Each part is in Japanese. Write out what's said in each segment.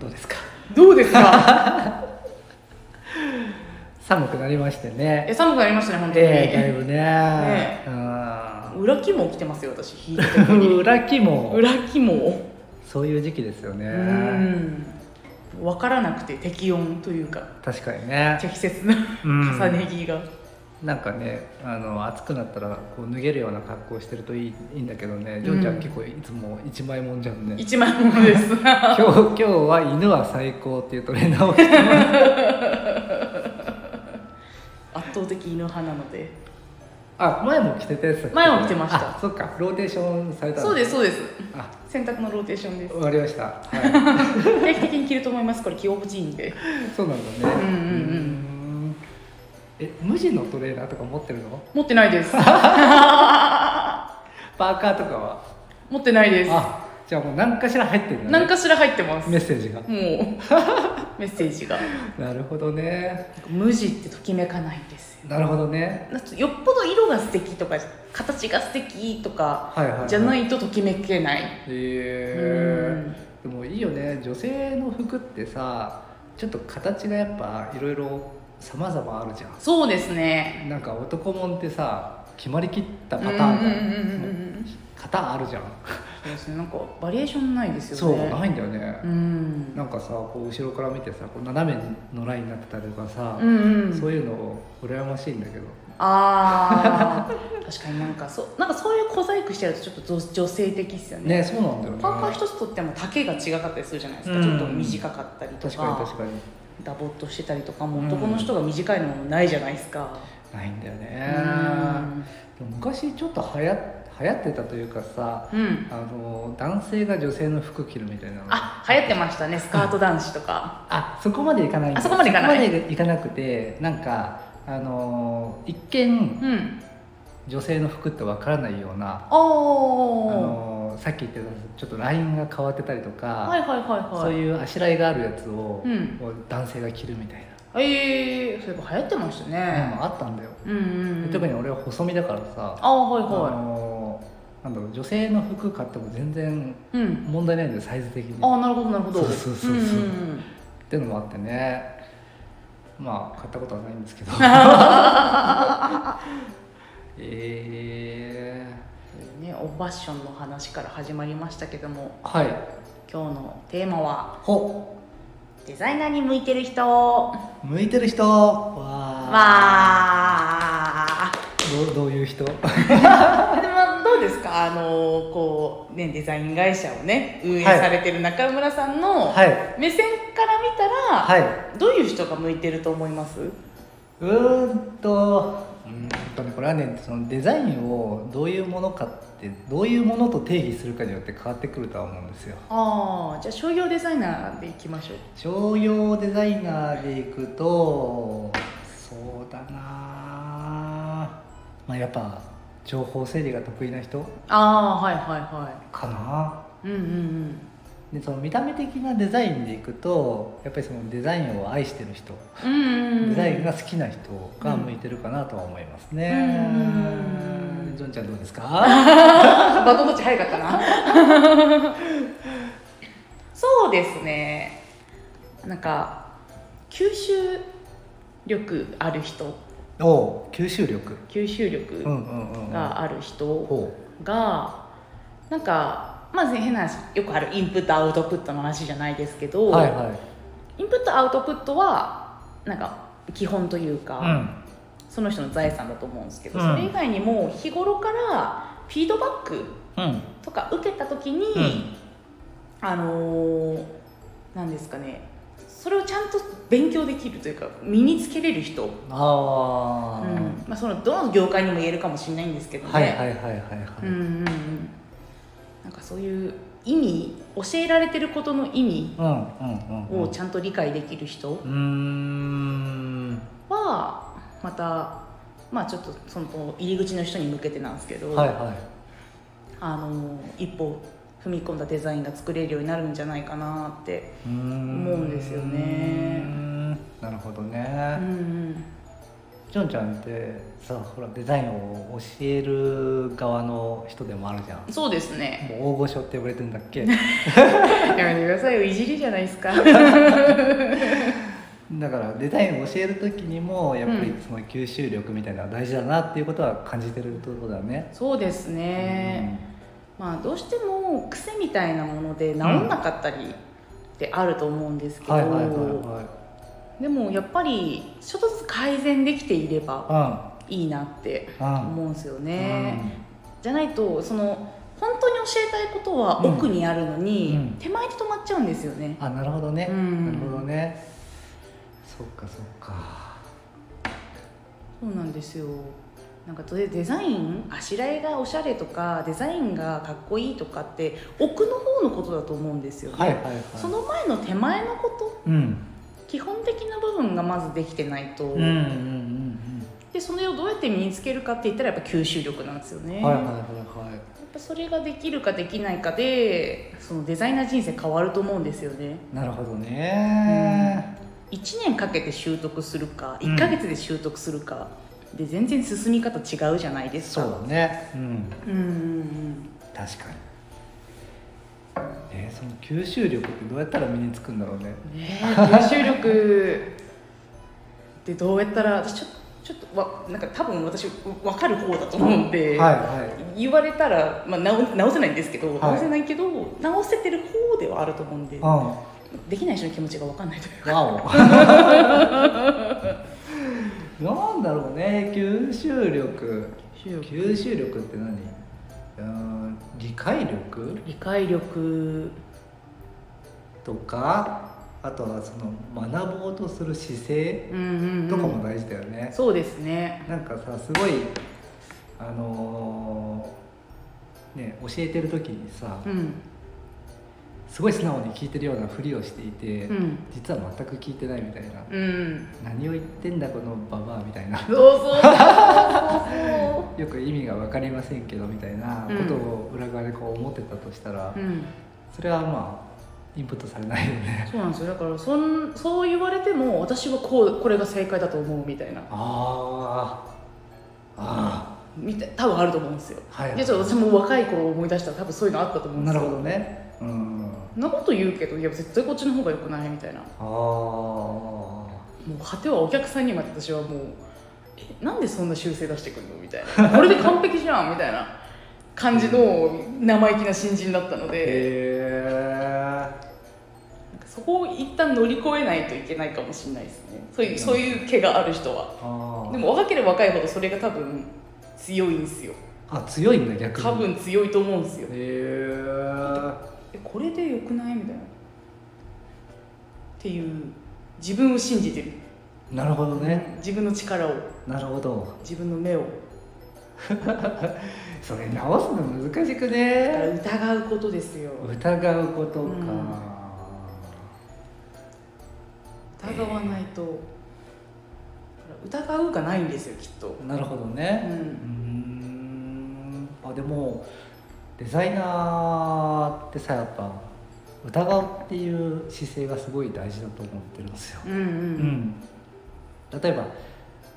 どうですか？どうですか？寒くなりましてね。え寒くなりましたね本当に、ええだいぶね。ねうん。裏肝起きてますよ私引いた時に。裏肝。裏肝。そういう時期ですよね。うん。分からなくて適温というか。確かにね。適切なうん。重ね着が、なんかねあの暑くなったらこう脱げるような格好してるといいいいんだけどね。ジョンちゃんうん結構いつも一枚もんじゃんね。一枚ものです。今日今日は犬は最高っていうトレーナーを着てます。圧倒的犬派なので。あ前も着てたやつ前も着てました。あそっか。ローテーションされたそうですそうです。あ。洗濯のローテーションです。終わりました。は 定期的に着ると思います。これ着心地いいんで。いそうなんだね。うんうんうんんえ無地のトレーナーとか持ってるの？持ってないです。パーカーとかは？持ってないです。あじゃあもう何かしら入ってるんだね。何かしら入ってます。メッセージが。もう。メッセージが。なるほどね。無地ってときめかないんですよ。なるほどね。よっぽど色が素敵とか形が素敵とかはいはい、はい、じゃないとときめけない、へえ。でもいいよね。女性の服ってさちょっと形がやっぱいろいろ様々あるじゃん。そうですね。なんか男もんってさ決まりきったパターン。型あるじゃん。そうですね。なんかバリエーションないですそうよねないんだよね。うん。なんかさこう後ろから見てさこう斜めのラインになってたりとかさ、うんうん。そういうの羨ましいんだけど。あー。確かになんかそうなんかそういう小細工してるとちょっと女女性的ですよね。ねそうなんだよね。パーカー一つとっても丈が違かったりするじゃないですか、うん。ちょっと短かったりとか。確かに確かにダボっとしてたりとかもうん。男の人が短いのもないじゃないですか、ないんだようねん。でも昔ちょっと流行流行ってたというかさうん。あの男性が女性の服着るみたいなの。あ流行ってましたね。スカート男子とか。あそこまでいかないあそこまでいかない。そこまでいかなくてなんかあの一見うん。女性の服ってわからないようなあおおのさっき言ってたちょっとラインが変わってたりとか、はいはいはいはい。そういうあしらいがあるやつを、うん。男性が着るみたいええー、そういえば流行ってましたな、ね。うんあったんだよ、うんうん、うん、特に俺は細身だからさああはいあはのなんだろう女性の服買っても全然いうん。問題ないんだよサイズ的に。ああなるほどなるほど。そうそうそうそう。んんん。っていうのもあってね。まあ買ったことはないんですけど。えね、おファッションの話から始まりましたけどもー、はい。今日のテーマはほ。デザイナーに向いてる人。わ向いてる人。わあ。どうどういう人？でもどうですか？あのこうねデザイン会社をね運営はいされてる中村さんのはい。目線から見たら、はい。どういう人が向いてると思います？うーんとうーん。とねこれはねそのデザインをどういうものかってどういうものと定義するかによって変わってくるとは思うんですよ。ああじゃあ商業デザイナーでいきましょう。商用デザイナーでいくとそうだな。まあやっぱ情報整理が得意な人ああはいはいはかな。いうんうんでその見た目的なデザインでいくとやっぱりそのデザインを愛してる人うんうんうん。うんデザインが好きな人が向いてるかなとは思いますね。うんジョンちゃんどうですか？バトンタッチ早かったなそうですね。なんか吸収力ある人。おう吸収力。吸収うん力うんうんうん。がある人ほがなんかまず変な話よくあるインプットアウトプットの話じゃないですけど、うはいはい。インプットアウトプットはなんか基本というか、うん。その人の財産だと思うんですけど、うん。それ以外にも日頃からフィードバックうん。とか受けた時に、うん。あのーなんですかねそれをちゃんと勉強できるというか身につけれる人、うん。ああ、まあ、そのどの業界にも言えるかもしれないんですけどね、はいはいはいはいはい、うんうん。うんなんかそういう意味教えられてることの意味をちゃんと理解できる人はまたまあちょっとその入り口の人に向けてなんですけど、はいはい。あの一歩踏み込んだデザインが作れるようになるんじゃないかなって、思うんですよね。なるほどうね、ん、ジョンちゃんってさほらデザインを教える側の人でもあるじゃん。そうですね。もう大御所って呼ばれてるんだっけ？やめてくださいよいじりじゃないですか。だからデザインを教える時にもやっぱりうんその吸収力みたいなのは大事だなっていうことは感じてるところだね。そうですね、まあどうしても癖みたいなもので治んなかったりってあると思うんですけど、はいはいはいはい。でもやっぱりちょっとずつ改善できていればいいなってうん。思うんですよね、じゃないとその本当に教えたいことはうん奥にあるのに、うん。手前で止まっちゃうんですよね。あなるほどね、うん。なるほどね。そっかそっか。そうなんですよ。なんかデデザインあしらいがおしゃれとかデザインがかっこいいとかって奥の方のことだと思うんですよね、はいはいはい。その前の手前のことうん基本的な部分がまずできてないと、うんうんうんでそれをどうやって身につけるかって言ったらやっぱ吸収力なんですよね、うん。はいはいやっはいはい。ぱそれができるかできないかでそのデザイナー人生変わると思うんですよねなるほどね。1年かけて習得するかうん1ヶ月で習得するか、で全然進み方違うじゃないですかそうだね。うん。うんうんうん確かに。えー、その吸収力ってどうやったら身につくんだろうね。ねえ吸収力ってどうやったら私ちょちょっとわなんか多分私分かる方だと思うんで、はいは言われたら、まあ、直直せないんですけど、はい直せないけど直せてる方ではあると思うんでい。うん。できない人の気持ちが分かんないというか なんだろうね吸収力吸収力って何？うーん理解力？理解力とかあとはその学ぼうとする姿勢うんうん、うん、とかも大事だよね、そうですね。なんかさすごいあのーね教えてる時にさ、うんすごい素直に聞いてるようなふりをしていて、うん。実は全く聞いてないみたいな、うん。何を言ってんだこのババアみたいな。よく意味が分かりませんけどみたいなことを裏側でこう思ってたとしたら、そう、うん、それはまあインプットされないよね。そうなんですよ。だからそんそう言われても私はこうこれが正解だと思うみたいな。あああみたい多分あると思うんですよ。あはいいやちょっと私も若い頃思い出したら多分そういうのあったと思うんですよ。なるほどね。うん。そんなこと言うけどいや絶対こっちの方が良くないみたいな。もう果てはお客さんにまで私はもうえなんでそんな修正出してくるの？みたいな。これで完璧じゃんみたいな。感じの生意気な新人だったので。へえそこを一旦乗り越えないといけないかもしれないですね。そういうそういう毛がある人は。でも若ければ若いほどそれが多分強いんですよ。あ強いんだ逆に。多分強いと思うんですよ。へええこれでよくない？みたいな。っていう自分を信じてる、なるほどね。自分の力を。なるほど。自分の目を。それ直すの難しくね。疑うことですよ。疑うことか、うん。疑わないと。疑うがないんですよきっと、なるほどうねうーんん。あでもデザイナーってさやっぱ疑うっていう姿勢がすごい大事だと思ってるんですよ、うんうんうん。例えば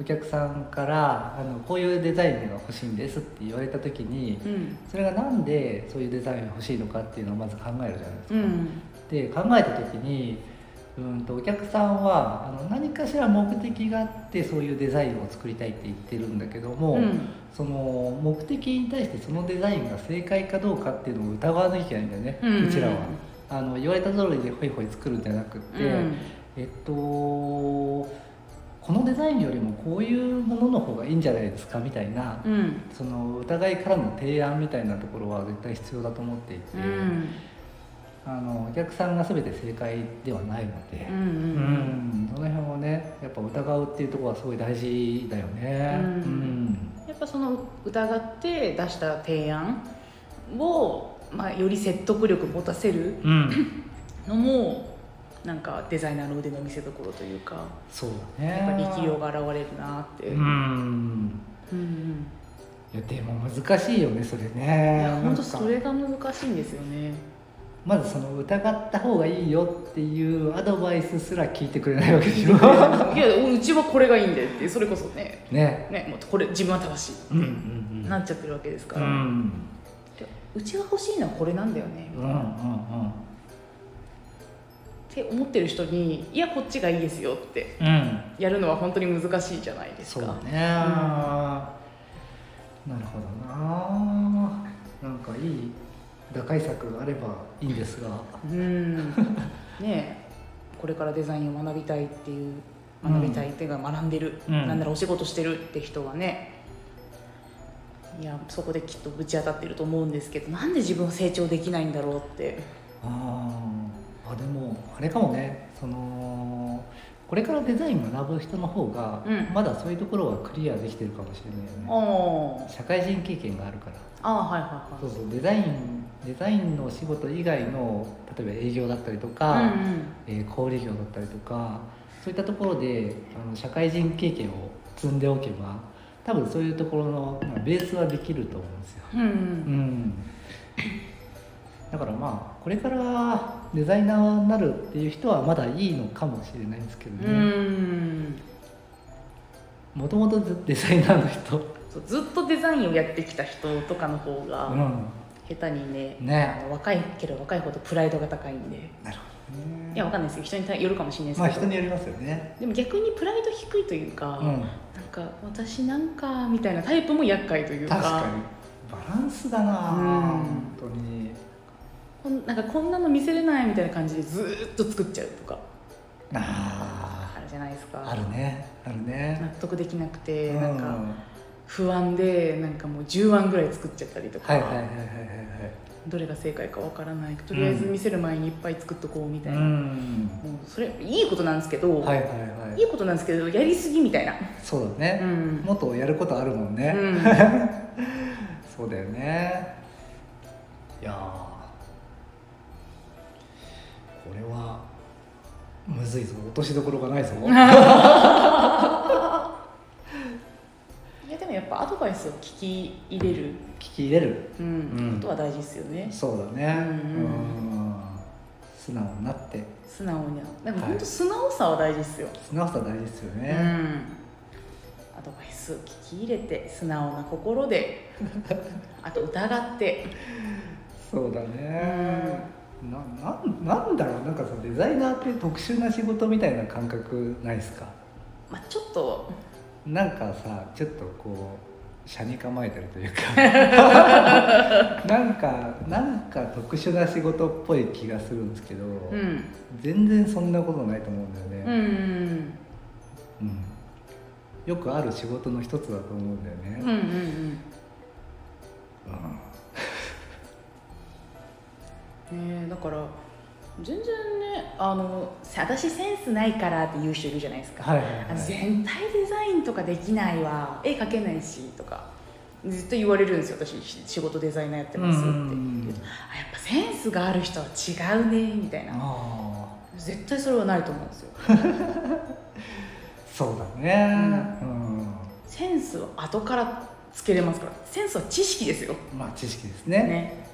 お客さんからあのこういうデザインが欲しいんですって言われた時にうん。それがなんでそういうデザインが欲しいのかっていうのをまず考えるじゃないですか、うん。で考えた時にうんとお客さんはあの何かしら目的があってそういうデザインを作りたいって言ってるんだけども、うん。その目的に対してそのデザインが正解かどうかっていうのを疑わなきゃいけないんだよね、うん。うちらは。あの言われた通りでホイホイ作るんじゃなくって、うん。えっとこのデザインよりもこういうものの方がいいんじゃないですかみたいな、うん。その疑いからの提案みたいなところは絶対必要だと思っていて、うんあのお客さんが全て正解ではないので。うんう、うん。その辺はねやっぱ疑うっていうところはすごい大事だよね。うん。やっぱその疑って出した提案をまあ、より説得力持たせるうん。のもなんかデザイナーの腕の見せ所というかそうだね。やっぱり力量が現れるなって、ううんんうん。いやでも難しいよねそれいねや本当それが難しいんですよねまずその疑った方がいいよっていうアドバイスすら聞いてくれないわけでしょ。いやうちはこれがいいんでってそれこそね。ね。ねもうこれ自分は正しいうんうってんうん。なっちゃってるわけですかうら、んうちが欲しいのはこれなんだよね、うんうんうん。って思ってる人にいやこっちがいいですよってうん。やるのは本当に難しいじゃないですか。そうだね、なるほどななんかいい打開策があればいいんですが。うん。ねえ。これからデザインを学びたいっていう学びたいっていうか学んでる、うん。なんならお仕事してるって人はね。いやそこできっとぶち当たってると思うんですけどなんで自分は成長できないんだろうって。あー。あでもあれかもね。そのこれからデザイン学ぶ人の方が、うん。まだそういうところはクリアできてるかもしれあないよね。ー。社会人経験があるから。あーはいはいそうそうデザインデザインの仕事以外の例えば営業だったりとか、はいうん。えー小売業だったりとかそういったところであの社会人経験を積んでおけば多分そういうところのまあベースはできると思うんですよ、うんうん。うん、だからまあこれからデザイナーになるっていう人はまだいいのかもしれないんですけどうねん。もともとデザイナーの人、ずっとデザインをやってきた人とかの方がう下手にね,、ん、ね若いけど若いほどプライドが高いんで。なるほどね。いやわかんないですよ。人によるかもしれないですまあけど、人によりますよね。でも逆にプライド低いというか、うん。なんか私なんかみたいなタイプも厄介というか確かにバランスだな、うん本当になんかこんなの見せれないみたいな感じでずーっと作っちゃうとか。ああるじゃないですか。ああるね。ある納ね得できなくて、うん。なんか不安でなんかもう10案ぐらい作っちゃったりとか、はいはいはいはいはいどれが正解かわからない。とりあえず見せる前にいっぱい作っとこうみたいな、もうん。うそれいいことなんですけど、はいはいはい。いいことなんですけどやりすぎみたいな、そうだね、うん。もっとやることあるもんね、うん。そうだよね。いやーこれはむずいぞ。落としどころがないぞ。いやでもやっぱアドバイスを聞き入れる、聞き入れる。うん。うん。ことは大事ですよね。そうだね。うんうん。素直になって。素直にでもはい。本当素直さは大事ですよ、素直さ大事ですようん。ね、アドバイスを聞き入れて素直な心で あと疑って。そうだね、ななんなんだろうなんかさデザイナーって特殊な仕事みたいな感覚ないですか？まあちょっと。なんかさちょっとこう車に構えてるというか。なんかなんか特殊な仕事っぽい気がするんですけど、うん。全然そんなことないと思うんだよね、うん。うん。よくある仕事の一つだと思うんだよね、うんうんうん。うんねえだから全然ねあの私センスないからって言う人いるじゃないですか、はいはいはい。あの全体デザインとかできないわ。絵描けないしとか。絶対言われるんですよ私仕事デザイナーやってますって。うんうんやっぱセンスがある人は違うねみたいな。あ絶対それはないと思うんですよ。あ そうだね。うん、センスは後からつけれますから。センスは知識ですよ。まあ知識ですね。ね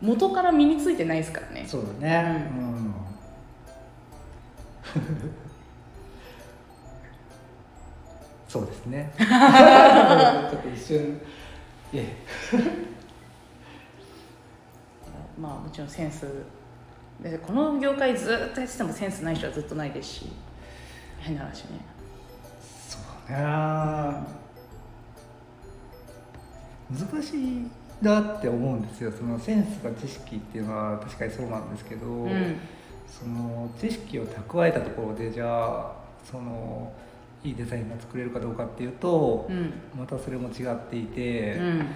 元から身についてないですからね。そうだね。うん、そうですね。ちょっと一瞬いえまあもちろんセンス。でこの業界ずっとやっててもセンスない人はずっとないですし変な話ね。そうだね。難しいなって思うんですよ。そのセンスが知識っていうのは確かにそうなんですけど、うん。その知識を蓄えたところでじゃあそのいいデザインが作れるかどうかっていうと、うん。またそれも違っていて、うん。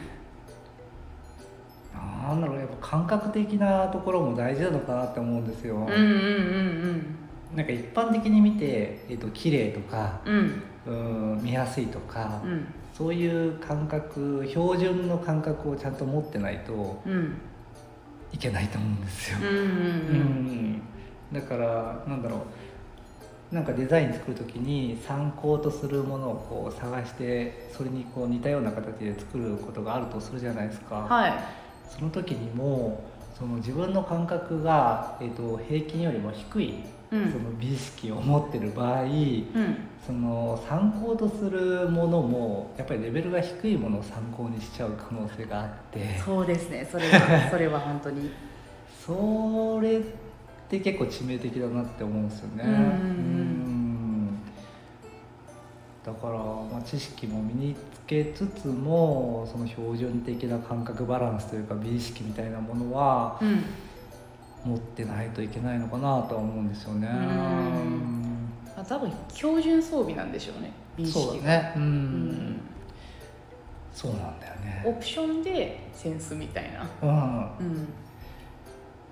なんだろうやっぱ感覚的なところも大事なのかなって思うんですよ、うんうんうん。なんか一般的に見て、えっと綺麗とかうん。うん見やすいとか、うんそういう感覚標準の感覚をちゃんと持ってないとうんいけないと思うんですよ、だからなんだろう。なんかデザイン作る時に参考とするものをこう探してそれにこう似たような形で作ることがあるとするじゃないですか、はい。その時にもその自分の感覚が、えー、と平均よりも低い、うんその美意識を持ってる場合うん。その参考とするものもやっぱりレベルが低いものを参考にしちゃう可能性があって。そうですね。それは それは本当に。それって結構致命的だなって思うんですよね。うん。だから、まあ、知識も身につけつつもその標準的な感覚バランスというか美意識みたいなものはうん持ってないといけないのかなとは思うんですよね。あ多分標準装備なんでしょうね美意識ね。うん、うん。そうなんだよオね。プションでセンスみたいな。うん。うん。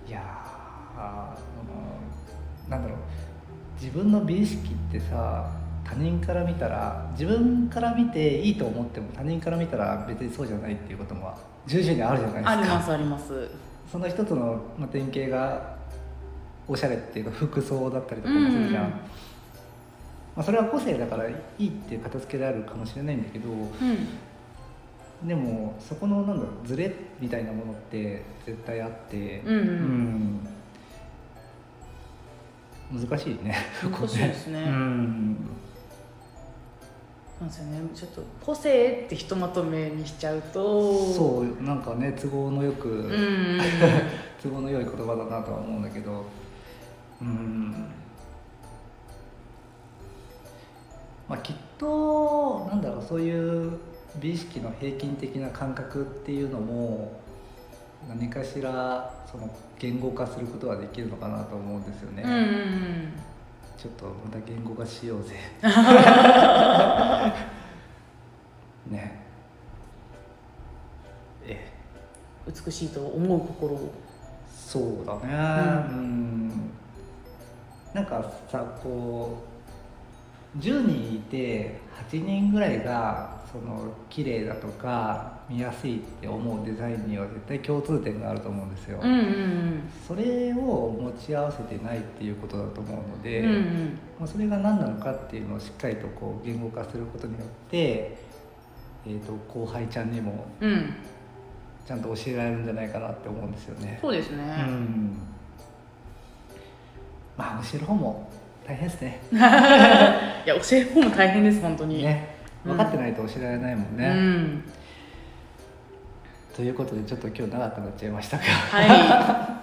いやーあのなんだろう。自分の美意識ってさ他人から見たら自分から見ていいと思っても他人から見たら別にそうじゃないっていうことも重々にあるじゃないですか。ありますありますその一つの、まあ、典型がおしゃれっていうか服装だったりとかもするじゃん、うんまあ、それは個性だからいいっていう片付けであるかもしれないんだけどうん。でもそこのなんだろうズレみたいなものって絶対あって、うんうん。うん。難しいね難しいですね。うんなんですよね。ちょっと個性ってひとまとめにしちゃうと。そうなんかね都合のよく、うんうんうん。都合の良い言葉だなとは思うんだけど。うん。まあきっとなんだろうそういう美意識の平均的な感覚っていうのも何かしらその言語化することはできるのかなと思うんですよね、うんうんちょっとまた言語化しようぜ。ね。え美しいと思う心を。そうだね。ううん。なんかさこう10人いて8人ぐらいがその綺麗だとか見やすいって思うデザインには絶対共通点があると思うんですよ、うんうんそれを持ち合わせてないっていうことだと思うので、うんうん。まあ、それが何なのかっていうのをしっかりとこう言語化することによって、えー、と後輩ちゃんにもうん。うんちゃんと教えられるんじゃないかなって思うんですよね。そうですね、うん。まあ教える方も大変ですね。いや教える方も大変です本当に。ね。分かってないと教えられないもんね。うんということでちょっと今日長くなっちゃいましたが。は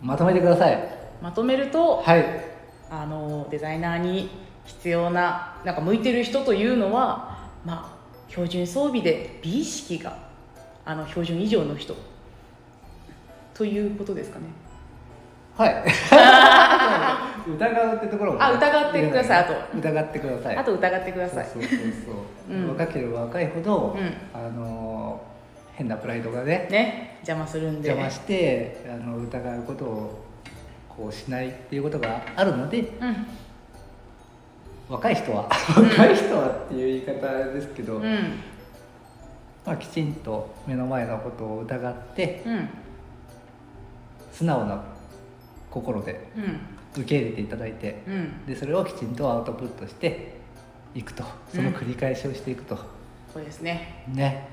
まとめてください。い。まとめるとはい。あのデザイナーに必要ななんか向いてる人というのはまあ標準装備で美意識があの標準以上の人。ということですかね。はい。疑うってところもね、あ疑ってくださいあと。疑ってください。あと疑ってください。そうそうそうそう、うん。若ければ若いほど、うん。あの変なプライドがねね邪魔するんで。邪魔してあの疑うことをこうしないっていうことがあるのでうん。若い人は。若い人はっていう言い方ですけど、うん。まあ、きちんと目の前のことを疑ってうん。素直な心でうん受け入れていただいてうん。でそれをきちんとアウトプットしていくと。その繰り返しをしていくと、そうですね。ね。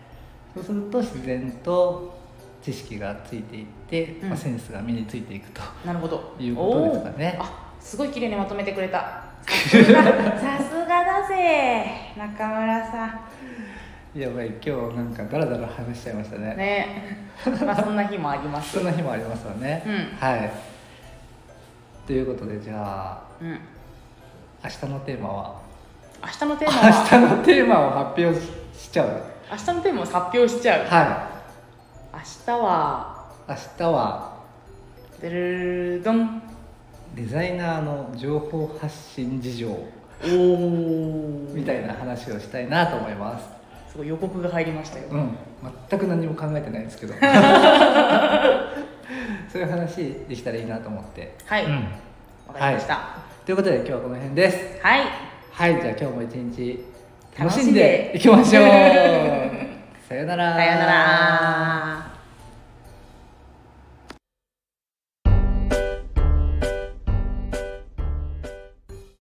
そうすると自然と知識がついていって、うん。まあ、センスが身についていくと。なるほど。いうことですかね。あすごい綺麗にまとめてくれた。さすがだぜ中村さやばい今日なんかダラダラ話しちゃいましたね。んね。まあそんな日もあります。そんな日もありますよね、うん。はいということでじゃあうん。明日のテーマは？明日のテーマ明は日のテーマを発表ししちゃう。明日のテーマを発表しちゃう？は明日は？い明日は？でるるどんデザイナーの情報発信事情。おおみたいな話をしたいなと思います。すごい予告が入りましたよ、うん。全く何も考えてないですけど そういう話できたらいいなと思って。はい。うん。わかりました。ということで今日はこの辺です。はい、はいじゃあ今日も一日楽楽しんでいきましょう。さよなら。さようなら